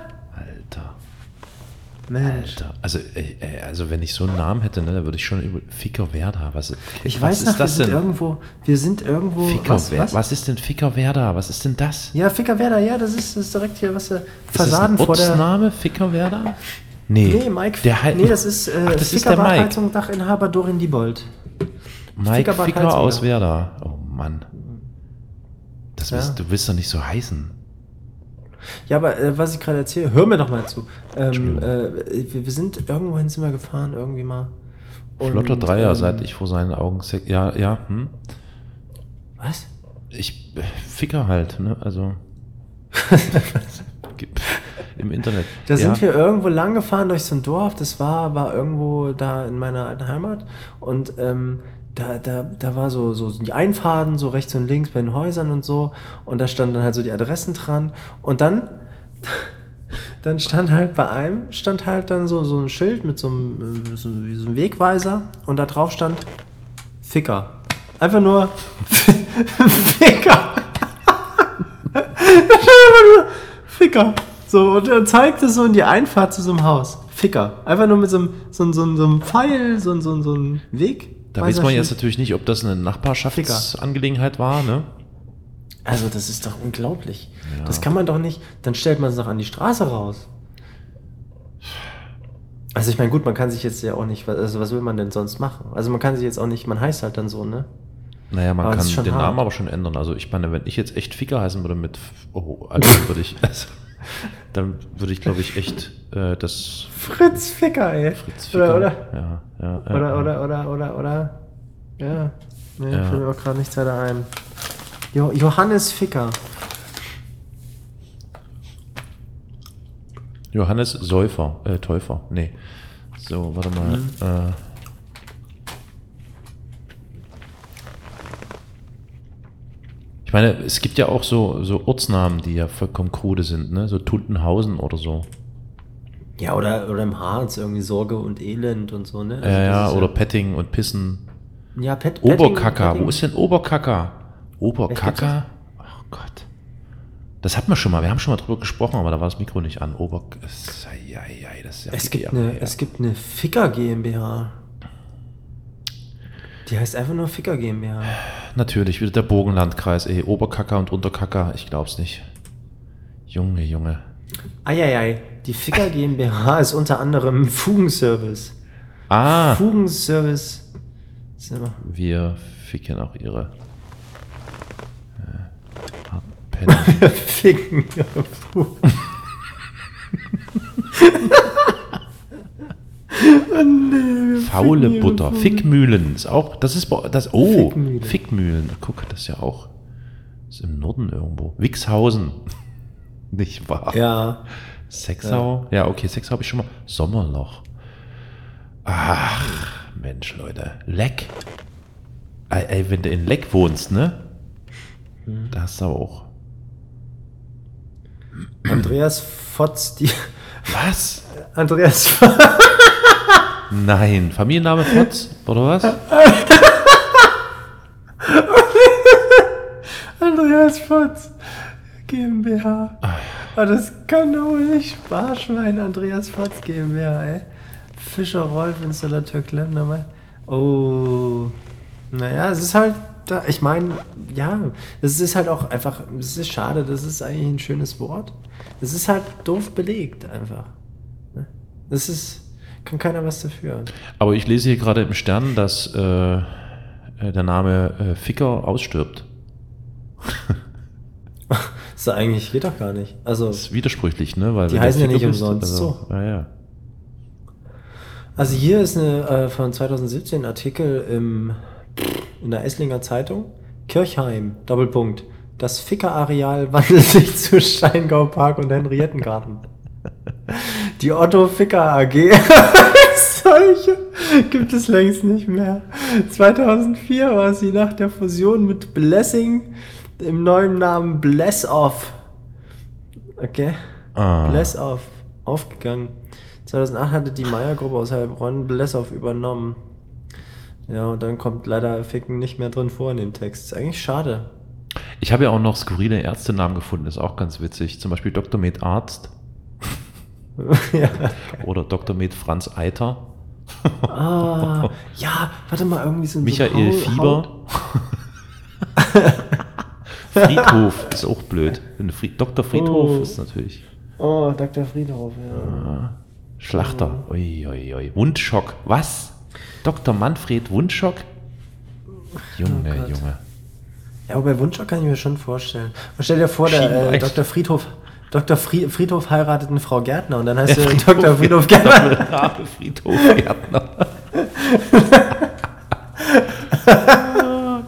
Mensch. Alter. Also, ey, ey, also wenn ich so einen Namen hätte, ne, dann würde ich schon über Ficker Werder. Was, Ich was weiß ist noch, wir sind denn? irgendwo, wir sind irgendwo, Ficker was, was? was ist denn Ficker Werder? Was ist denn das? Ja, Ficker Werder, ja, das ist, das ist direkt hier, was, äh, Ist das Fassaden ein vor der... Ortsname, Ficker Werder? Nee, Nee, Mike, der halt, nee, das ist, äh, Ach, das ist Ficker der Mike. Dachinhaber Dorin Diebold. Mike Ficker Ficker, aus. Werder. Oh Mann. Das Ja. willst, du willst doch nicht so heißen. Ja, aber äh, was ich gerade erzähle, hör mir doch mal zu. Ähm, äh, wir, wir sind irgendwohin sind wir gefahren, irgendwie mal. Und, Flotter Dreier, ähm, seit ich vor seinen Augen... Ja, ja, hm. Was? Ich... äh, Ficker halt, ne, also... Im Internet. Da ja. sind wir irgendwo lang gefahren durch so ein Dorf, das war, war irgendwo da in meiner alten Heimat und ähm, da, da, da war so, so die Einfahrten, so rechts und links bei den Häusern und so und da standen dann halt so die Adressen dran und dann dann stand halt bei einem, stand halt dann so, so ein Schild mit so einem, äh, so, so einem Wegweiser und da drauf stand Ficker. Einfach nur Ficker. Ficker. So, und er zeigte so in die Einfahrt zu so einem Haus. Ficker. Einfach nur mit so einem, so, so, so einem Pfeil, so, so, so einem Weg. Da weiß man jetzt natürlich nicht, ob das eine Nachbarschaftsangelegenheit war, ne? Also, das ist doch unglaublich. Das kann man doch nicht. Dann stellt man es doch an die Straße raus. Also, ich meine, gut, man kann sich jetzt ja auch nicht. Also, was will man denn sonst machen? Also, man kann sich jetzt auch nicht. Man heißt halt dann so, ne? Naja, man Aber kann den hart. Namen aber schon ändern. Also ich meine, wenn ich jetzt echt Ficker heißen würde mit, oh, also würde ich, also, dann würde ich glaube ich echt äh, das Fritz Ficker, ey. Fritz Oder, Ficker, oder, Ja, ja, ja, oder, oder, oder, oder, oder. Ja. Nee, Ja. fällt mir auch gerade nichts weiter ein. Jo Johannes Ficker. Johannes Säufer, äh, Täufer, nee. So, warte mal. Mhm. Äh, ich meine, es gibt ja auch so, so Ortsnamen, die ja vollkommen krude sind, ne? So Tuntenhausen oder so. Ja, oder, oder im Harz irgendwie Sorge und Elend und so, ne? Also ja, ja, oder Petting und Pissen. Ja, Pet, Oberkacker, wo ist denn Oberkacker? Oberkacker? Oh Gott. Das hatten wir schon mal, wir haben schon mal drüber gesprochen, aber da war das Mikro nicht an. Ober... das ist ja Es gibt, eine, ja. es gibt eine Ficker GmbH. Die heißt einfach nur Ficker GmbH. Natürlich, wieder der Bogenlandkreis, ey. Oberkacker und Unterkacker, ich glaub's nicht. Junge, Junge. Eieiei, die Ficker GmbH ist unter anderem Fugenservice. Ah, Fugenservice. Wir ficken auch ihre. Äh, Penner. Ficken. Faule Butter. Fickmühlen ist auch, das ist, das, oh, Fickmühlen. Fickmühlen. Guck, das ist ja auch, ist im Norden irgendwo. Wixhausen. Nicht wahr? Ja. Sexau? Ja, okay, Sexau habe ich schon mal. Sommerloch. Ach, Mensch, Leute. Leck. Ey, ey, wenn du in Leck wohnst, ne? Da hast du auch. Andreas Fotz, die. Was? Andreas Fotz. Nein. Familienname Fotz? Oder was? Andreas Fotz. GmbH. Ah, das kann doch nicht Sparschwein. Andreas Fotz GmbH, ey. Fischer Rolf, Installateur Klempner, mal. Oh. Naja, es ist halt. Da, ich meine, ja, es ist halt auch einfach. Es ist schade, das ist eigentlich ein schönes Wort. Es ist halt doof belegt, einfach. Ne? Das ist. Kann keiner was dafür. Aber ich lese hier gerade im Stern, dass äh, äh, der Name äh, Ficker ausstirbt. Das ist eigentlich, geht doch gar nicht. Also. Das ist widersprüchlich, ne? Weil Die heißen ja nicht bist, umsonst also, so. Ja, ja. Also hier ist eine äh, von 2017 Artikel im, in der Esslinger Zeitung. Kirchheim, Doppelpunkt. Das Ficker-Areal wandelt sich zu Steingau Park und Henriettengarten. Die Otto Ficker AG solche gibt es längst nicht mehr. 2004 war sie nach der Fusion mit Blessing im neuen Namen Bless Off. Okay. Ah. Blessoff aufgegangen. 2008 hatte die Meyer-Gruppe aus Heilbronn Blessoff übernommen. Ja, und dann kommt leider Ficken nicht mehr drin vor in dem Text. Ist eigentlich schade. Ich habe ja auch noch skurrile Ärztenamen gefunden, ist auch ganz witzig. Zum Beispiel Dr. Med Arzt ja. oder Dr. Med Franz Eiter, Ah, ja, warte mal, irgendwie ein Michael so Fieber. Friedhof ist auch blöd. Fried Dr. Friedhof Oh. ist natürlich Oh, Dr. Friedhof, ja. Schlachter. Ui, ui, ui. Wundschock. Was? Dr. Manfred Wundschock? Junge, Oh. Junge. Ja, aber bei Wunschok kann ich mir schon vorstellen. Und stell dir vor, der äh. Dr. Friedhof, Dr. Fri Friedhof heiratet eine Frau Gärtner und dann heißt Ja, er Friedhof Dr. Friedhof Gärtner. Friedhof Gärtner.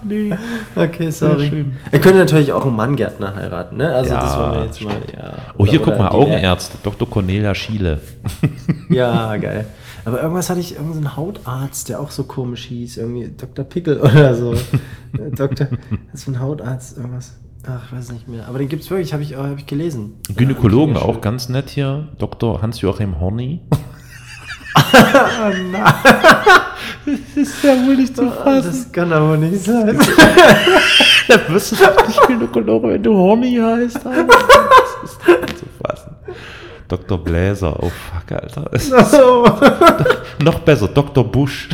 nee. Okay, sorry. Er könnte natürlich auch einen Mann Gärtner heiraten, ne? Also Ja, das wollen wir jetzt mal. Ja. Oh, hier Oder- guck oder mal, Augenärzte. Dr. Cornelia Schiele. Ja, geil. Aber irgendwas hatte ich, irgendeinen Hautarzt, der auch so komisch hieß. Irgendwie Dr. Pickel oder so. Äh, Dr. Das ist ein Hautarzt, irgendwas. Ach, ich weiß nicht mehr. Aber den gibt's wirklich, habe ich, hab ich gelesen. Gynäkologen Ja, auch ganz nett hier. Dr. Hans-Joachim Horny. Das ist ja wohl nicht zu Das kann aber nicht sein. Da wirst du doch nicht Gynäkologe, wenn du Horny heißt. Alter. Das ist nicht zu fassen. Dr. Bläser, oh fuck, Alter. Ist so. noch besser, Dr. Busch.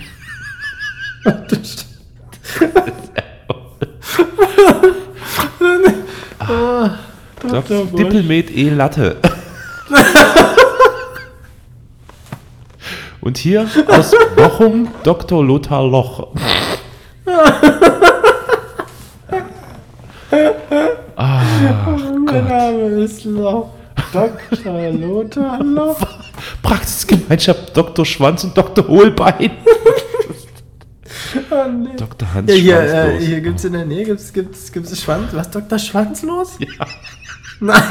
Dr. Busch. Dippelmet E Latte. Und hier aus Bochum Dr. Lothar Loch. Mein Name ist Loch. Dr. Lothar Loch. Praxisgemeinschaft Dr. Schwanz und Dr. Hohlbein. Oh, nee. Dr. Hans Ja, hier, äh, Schwanzlos. hier gibt's in der Nähe, gibt's, gibt's, gibt's Schwanz, was, Dr. Schwanzlos? Ja. Nein.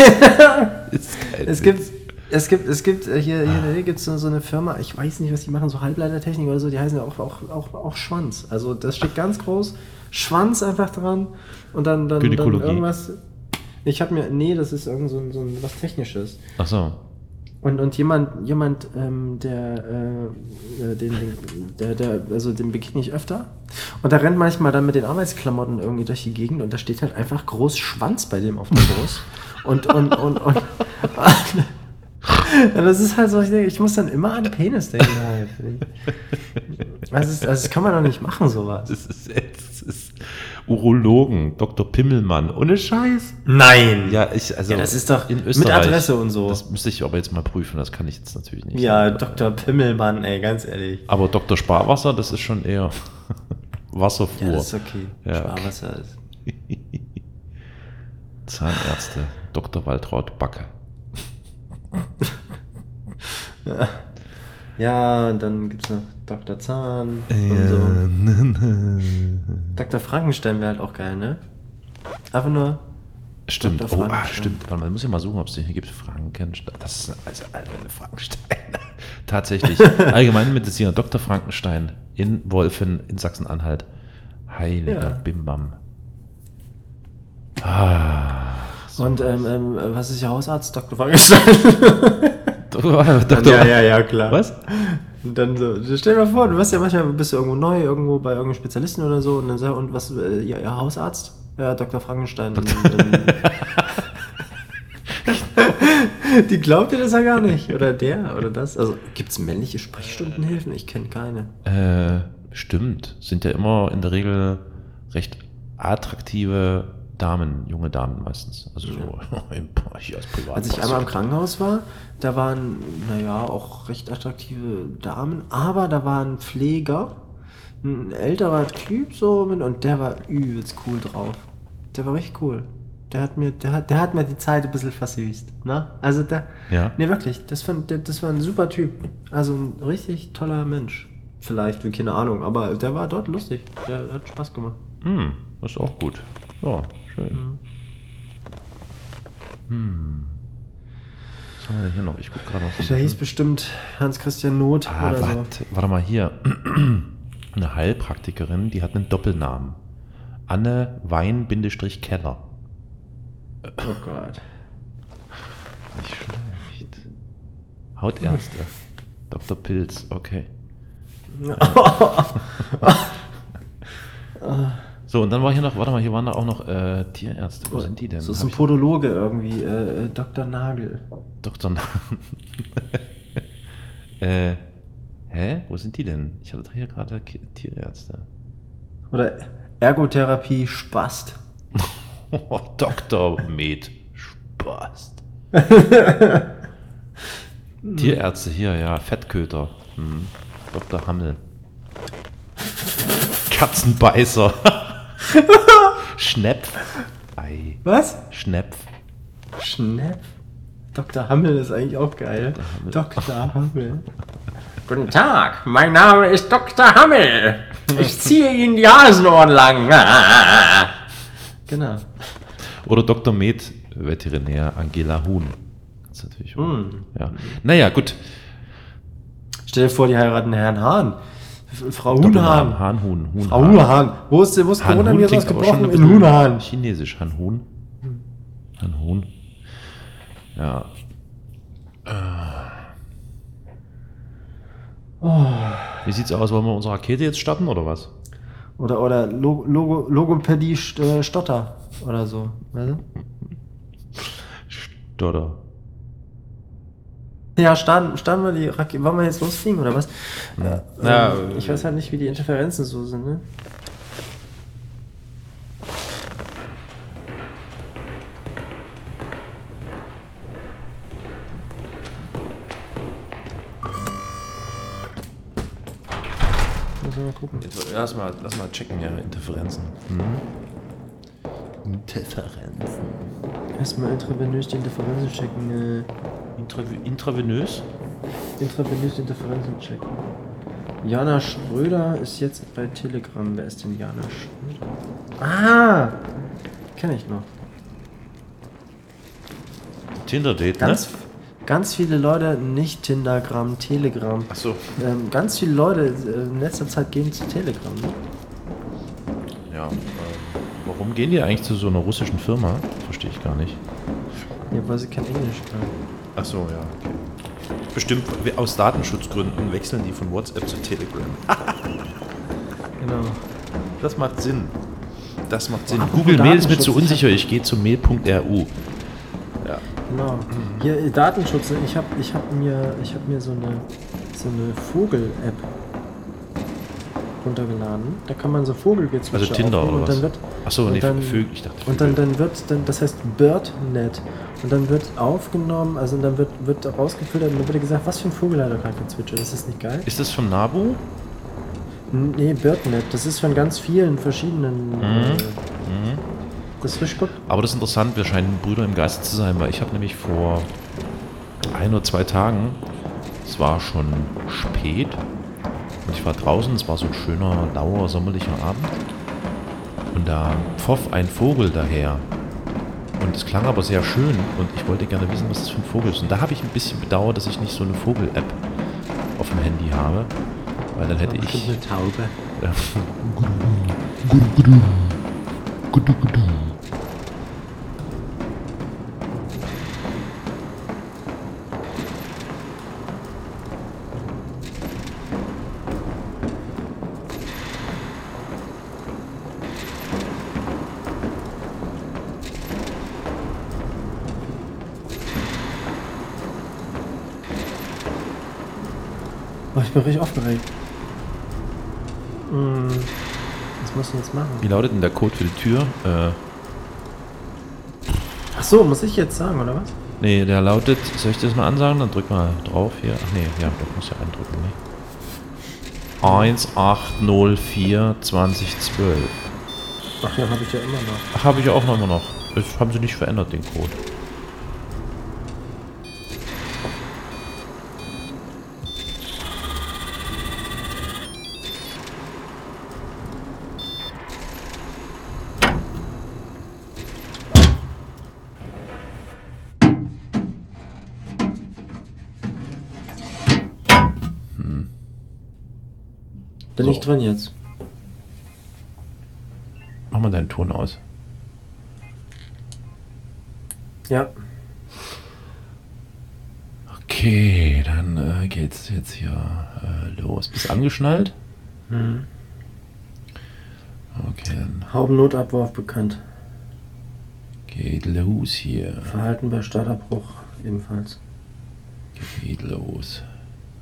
Ist kein Es gibt, es gibt, es gibt, äh, hier, hier in der Nähe gibt es so eine Firma, ich weiß nicht, was die machen, so Halbleitertechnik oder so, die heißen ja auch, auch, auch, auch Schwanz. Also das steht ganz groß, Schwanz einfach dran und dann, dann, dann irgendwas. Ich habe mir, nee, das ist irgend so, ein- so ein, was Technisches. Ach so. Und, und jemand, jemand, ähm, der, äh, äh, den, den, der, der, also den begegne ich öfter. Und der rennt manchmal dann mit den Arbeitsklamotten irgendwie durch die Gegend und da steht halt einfach groß Schwanz bei dem auf der Brust. Und, und, und, und, ja, das ist halt so, ich, denke, ich muss dann immer an Penis denken halt. Also, es- also das kann man doch nicht machen, sowas. Das ist, das ist Urologen, Dr. Pimmelmann. Ohne Scheiß. Nein! Ja, ich, also. Ja, das ist doch in mit Österreich. Adresse und so. Das müsste ich aber jetzt mal prüfen, das kann ich jetzt natürlich nicht. Ja, Dr. Pimmelmann, ey, ganz ehrlich. Aber Dr. Sparwasser, das ist schon eher Wasserfuhr. Ja, das ist okay. Ja, Sparwasser ist. Zahnärzte, Dr. Waltraud Backe. Ja, und dann gibt's noch Dr. Zahn und so. Dr. Frankenstein wäre halt auch geil, ne? Einfach nur. Stimmt, Dr. oh, ah, stimmt. Warte mal, muss ich mal suchen, ob es den hier gibt. Frankenstein. Das ist also eine Frankenstein. Tatsächlich. Allgemeinmediziner Dr. Frankenstein in Wolfen in Sachsen-Anhalt. Heiliger Ja. Bimbam. Ah. Und ähm, ähm, was ist Ihr Hausarzt? Dr. Frankenstein. Dr. ja, ja, ja, klar. Was? Und dann so, stell dir mal vor, du weißt ja manchmal, bist du irgendwo neu, irgendwo bei irgendeinem Spezialisten oder so, und dann sag, und was, äh, ja, Ihr Hausarzt? Ja, Dr. Frankenstein. Die glaubt ihr das ja gar nicht. Oder der, oder das. Also, gibt es männliche Sprechstundenhilfen? Ich kenne keine. Äh, stimmt. Sind ja immer in der Regel recht attraktive Damen, junge Damen meistens. Also so im, hier als Privat. Als ich einmal im Krankenhaus war, da waren, naja, auch recht attraktive Damen, aber da war ein Pfleger, ein älterer Typ so, und der war übelst cool drauf. Der war richtig cool. Der hat mir, der hat, der hat mir die Zeit ein bisschen versüßt. Ne? Also der, Ja. nee, wirklich, das, fand, der, das war ein super Typ. Also ein richtig toller Mensch. Vielleicht, keine Ahnung, aber der war dort lustig. Der hat Spaß gemacht. Hm, das ist auch gut. Ja, schön. Hm. Was haben wir denn hier noch? Ich guck gerade so ein Der hieß bestimmt Hans-Christian Not Ah, oder so. warte, warte mal hier. Eine Heilpraktikerin, die hat einen Doppelnamen. Anne Wein-Keller. Oh Gott. Nicht schlecht. Hautärzte. Dr. Pilz, okay. So, und dann war hier noch, warte mal, hier waren da auch noch äh, Tierärzte. Wo sind die denn? So ist ein Podologe irgendwie, äh, äh, Dr. Nagel. Dr. Na äh, hä? Wo sind die denn? Ich hatte doch hier gerade Tierärzte. Oder Ergotherapie Spast. Oh, Dr. Med. Spaß. Tierärzte hier, ja. Fettköter. Hm. Dr. Hammel. Katzenbeißer. Schnepf. Ei. Was? Schnepf. Schnepp. Dr. Hammel ist eigentlich auch geil. Hammel. Dr. Hammel. Guten Tag, mein Name ist Dr. Hammel. Ich ziehe Ihnen die Hasenohren lang. genau. Oder Dr. Med, Veterinär Angela Huhn. Das ist natürlich. Hm. Ja. Naja, gut. Stell dir vor, die heiraten Herrn Hahn. Frau. Huhnhahn. Hahn, Huhn. Huhn, Frau Huhnhahn. Wo ist, wo ist Hahn, Corona Huhn mir klingt aber schon ausgebrochen? In Huhnhahn. Chinesisch, Han Huhn. Ein Huhn. Ja. Wie sieht's aus? Wollen wir unsere Rakete jetzt starten oder was? Oder, oder Lo- Logo, Logopädie äh, Stotter oder so. Weißt du? Stotter. Ja, starten, starten wir die Rakete. Wollen wir jetzt losfliegen oder was? Ja. Ähm, Ja, ich weiß halt nicht, wie die Interferenzen so sind, ne? Müssen wir mal gucken. Jetzt, Lass mal, lass mal checken, ja, Interferenzen. Interferenzen. Erstmal intravenös die Interferenzen checken. Äh, intravenös? intravenös Interferenzen checken. Jana Schröder ist jetzt bei Telegram. Wer ist denn Jana Schröder? Ah! Kenne ich noch. Tinder-Date, Ganz, ne? ganz viele Leute, nicht Tindergram, Telegram. Achso. Ähm, ganz viele Leute äh, in letzter Zeit gehen zu Telegram. Ne? Ja. Ähm, warum gehen die eigentlich zu so einer russischen Firma? Verstehe ich gar nicht. Ja, weil sie kein Englisch können. Achso, ja. Okay. Bestimmt aus Datenschutzgründen wechseln die von WhatsApp zu Telegram. Genau. Das macht Sinn. Das macht Sinn. Apropos Google Mail ist mir zu unsicher. Ich gehe zu mail.ru. Ja. Genau. Hier äh, Datenschutz. Ich habe ich hab mir, ich hab mir so eine, so eine Vogel-App runtergeladen. Da kann man so Vogelgezwitscher Also Tinder oder was? Achso, und nee, dann- Vögel. Ich dachte und dann, Vögel. dann wird dann das heißt BirdNet und dann wird aufgenommen, also dann wird wird rausgefiltert und dann wird gesagt, was für ein Vogel hat er gerade gezwitschert. Ist das nicht geil? Ist das von Nabu? Nee, BirdNet. Das ist von ganz vielen verschiedenen. Mhm. Äh, das ist frisch gut. Aber das ist interessant, wir scheinen Brüder im Geiste zu sein, weil ich habe nämlich vor ein oder zwei Tagen, es war schon spät, und ich war draußen, es war so ein schöner, lauer, sommerlicher Abend, und da pfoff ein Vogel daher. Und es klang aber sehr schön und ich wollte gerne wissen, was das für ein Vogel ist. Und da habe ich ein bisschen bedauert, dass ich nicht so eine Vogel-App auf dem Handy habe, weil dann hätte ich... Eine Taube. bin richtig aufgeregt. Hm, was muss ich jetzt machen? Wie lautet denn der Code für die Tür? Äh, Ach so, muss ich jetzt sagen, oder was? nee, der lautet, soll ich das mal ansagen? Dann drück mal drauf hier. Ach nee, ja, doch, muss ja eindrücken, ne? 1804 2012. Ach ja, habe ich ja immer noch. Ach, habe ich ja auch noch immer noch. Das haben sie nicht verändert, den Code. Bin So. ich drin jetzt? Mach mal deinen Ton aus. Ja. Okay, dann äh, geht's jetzt hier äh, los. Bist du angeschnallt? Mhm. Okay, dann Haubennotabwurf bekannt. geht los hier. Verhalten bei Starterbruch ebenfalls. Geht los.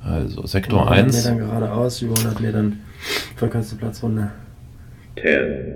Also, Sektor 100 1. Metern geradeaus, über 100 Metern verkürzte Platzrunde. 10,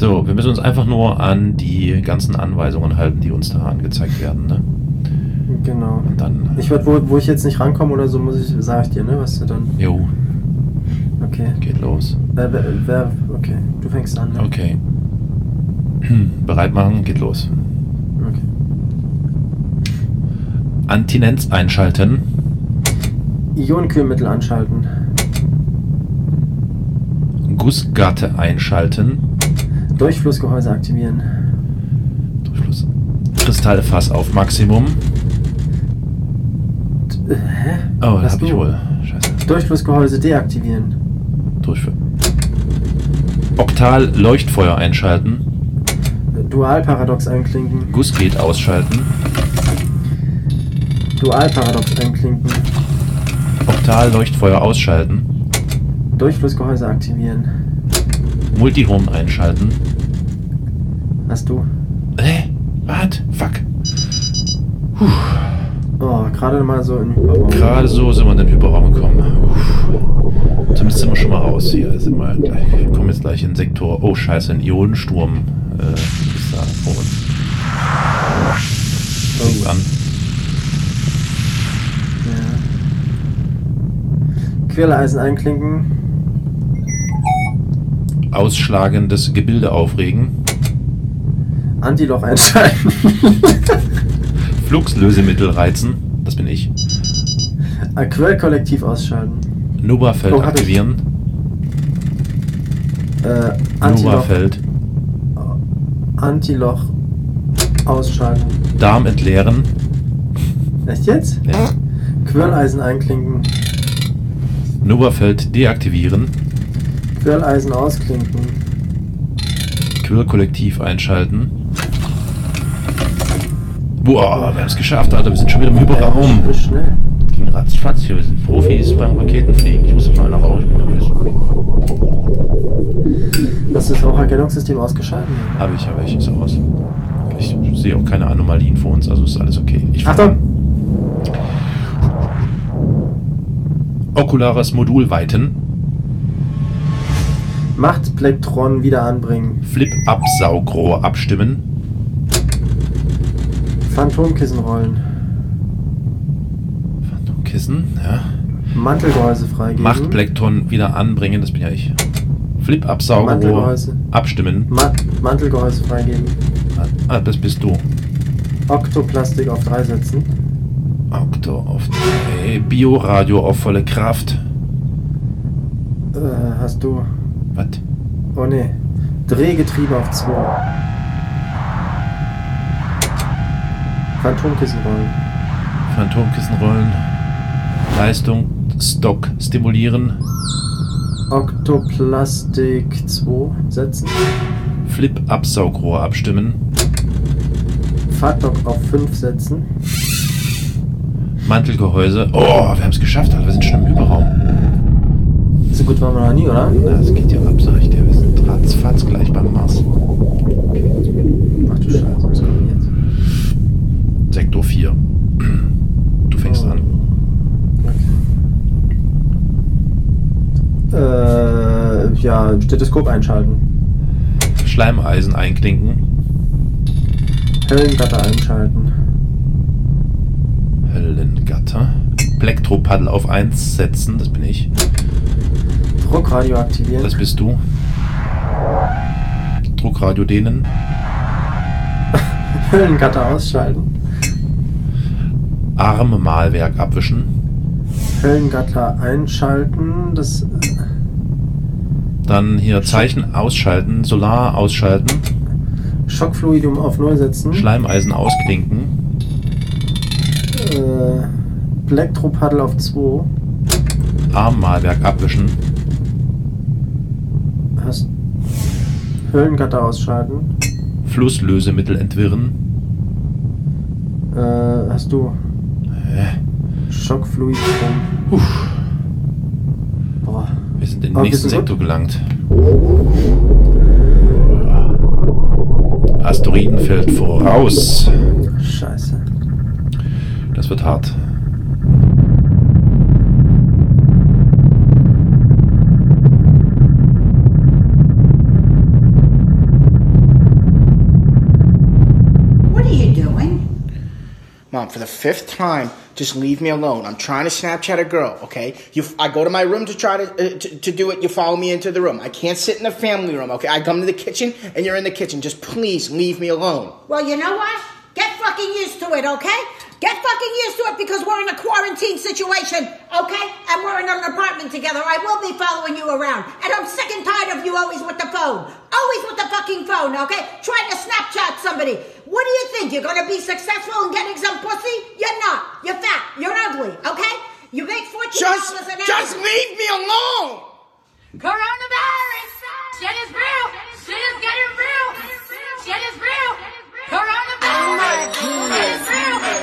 Also, wir müssen uns einfach nur an die ganzen Anweisungen halten, die uns da angezeigt werden. Ne? Genau. Und dann. Ich werd, wo, wo ich jetzt nicht rankomme oder so, muss ich, sag ich dir, ne, was du dann. Jo, Okay. geht los. Wer, wer, wer okay, du fängst an. Ne? Okay. Bereit machen, geht los. okay. Antinenz einschalten. Ionenkühlmittel anschalten. Gussgatte einschalten. Durchflussgehäuse aktivieren. Durchfluss. Kristallfass auf Maximum. Äh, hä? Oh, Was hab ich du? wohl. Scheiße. Durchflussgehäuse deaktivieren. Durchführen. Oktal Leuchtfeuer einschalten. Dualparadox einklinken. Gussgate ausschalten. Dualparadox einklinken. Oktal Leuchtfeuer ausschalten. Durchflussgehäuse aktivieren. Multihome einschalten. Hast du? Hä? Was? Fuck. Oh, gerade mal so im Überraum. Gerade so sind wir in den Hyperraum gekommen. Uff. Zumindest sind wir schon mal raus hier. Sind wir gleich, wir kommen jetzt gleich in den Sektor. Oh scheiße, ein Ionensturm äh, ist da vor uns. Fängt an. Ja. Quirleisen einklinken. Ausschlagendes Gebilde aufregen. Antiloch einschalten. Fluxlösemittel reizen. Das bin ich. Quellkollektiv ausschalten. Nubafeld Oh, aktivieren. Äh, Antiloch, Nubafeld. Antiloch ausschalten. Darm entleeren. Echt jetzt? Ja. Quirleisen einklinken. Nubafeld deaktivieren. Quirleisen ausklinken. Quirlkollektiv einschalten. Boah, wir haben es geschafft, Alter. Wir sind schon wieder im Hyperraum. Schnell. Ging ratzfatz hier. Wir sind Profis beim Raketenfliegen. Ich muss mal nach Hause. Das ist auch Erkennungssystem ausgeschaltet. Habe ich, habe ich. Ist auch aus. Ich sehe auch keine Anomalien vor uns, also ist alles okay. Ich Achtung! Okulares Modul weiten. Machtplektron wieder anbringen. Flip-Up-Saugrohr abstimmen. Phantomkissen rollen. Phantomkissen, ja. Mantelgehäuse freigeben. Machtplekton wieder anbringen, das bin ja ich. Flip-Up-Saugrohr Mantelgehäuse. abstimmen. Ma Mantelgehäuse freigeben. Ah, das bist du. Oktoplastik auf drei setzen. Okto auf drei. Bioradio auf volle Kraft. Äh, hast du. Was? Oh ne. Drehgetriebe auf 2. Phantomkissen rollen. Phantomkissen rollen. Leistung, Stock stimulieren. Oktoplastik 2 setzen. Flip-Up-Saugrohr abstimmen. Fahrtdock auf 5 setzen. Mantelgehäuse. Oh, wir haben es geschafft, Alter. Wir sind schon im Überraum. So gut waren wir noch nie, oder? Na, das geht ja ab, sag ich dir. Wir sind ratzfatz gleich beim Mars. Ach du Scheiße, was kommt denn jetzt? Sektor 4. Du fängst Oh. an. Okay. Äh, ja, Stethoskop einschalten. Schleimeisen einklinken. Höllengatter einschalten. Höllengatter. Plektro-Paddel auf 1 setzen, das bin ich. Druckradio aktivieren. Das bist du. Druckradio dehnen. Höllengatter ausschalten. Armmalwerk abwischen. Höllengatter einschalten. Das. Dann hier Zeichen ausschalten. Solar ausschalten. Schockfluidum auf 0 setzen. Schleimeisen ausklinken. Äh, Plektro-Paddel auf 2. Armmalwerk abwischen. Hast. Höllengatter ausschalten. Flusslösemittel entwirren. Äh, hast du. Hä? Schockfluidum. Boah. Wir sind in den Aber wir nächsten sind gut. Sektor gelangt. Asteroidenfeld voraus. Scheiße. Das wird hart. Mom, for the fifth time, just leave me alone. I'm trying to Snapchat a girl, okay? You, I go to my room to try to, uh, to, to do it. You follow me into the room. I can't sit in the family room, okay? I come to the kitchen and you're in the kitchen. Just please leave me alone. Well, you know what? Get fucking used to it, okay? Get fucking used to it because we're in a quarantine situation, okay? And we're in an apartment together. I will be following you around. And I'm sick and tired of you always with the phone. Always with the fucking phone, okay? Trying to Snapchat somebody. What do you think? You're gonna be successful in getting some pussy? You're not. You're fat. You're ugly, okay? You make fourteen just, an hour. Just leave me alone! Coronavirus! Shit is real! Shit is getting real! Shit is real! Coronavirus! Oh Shit is real!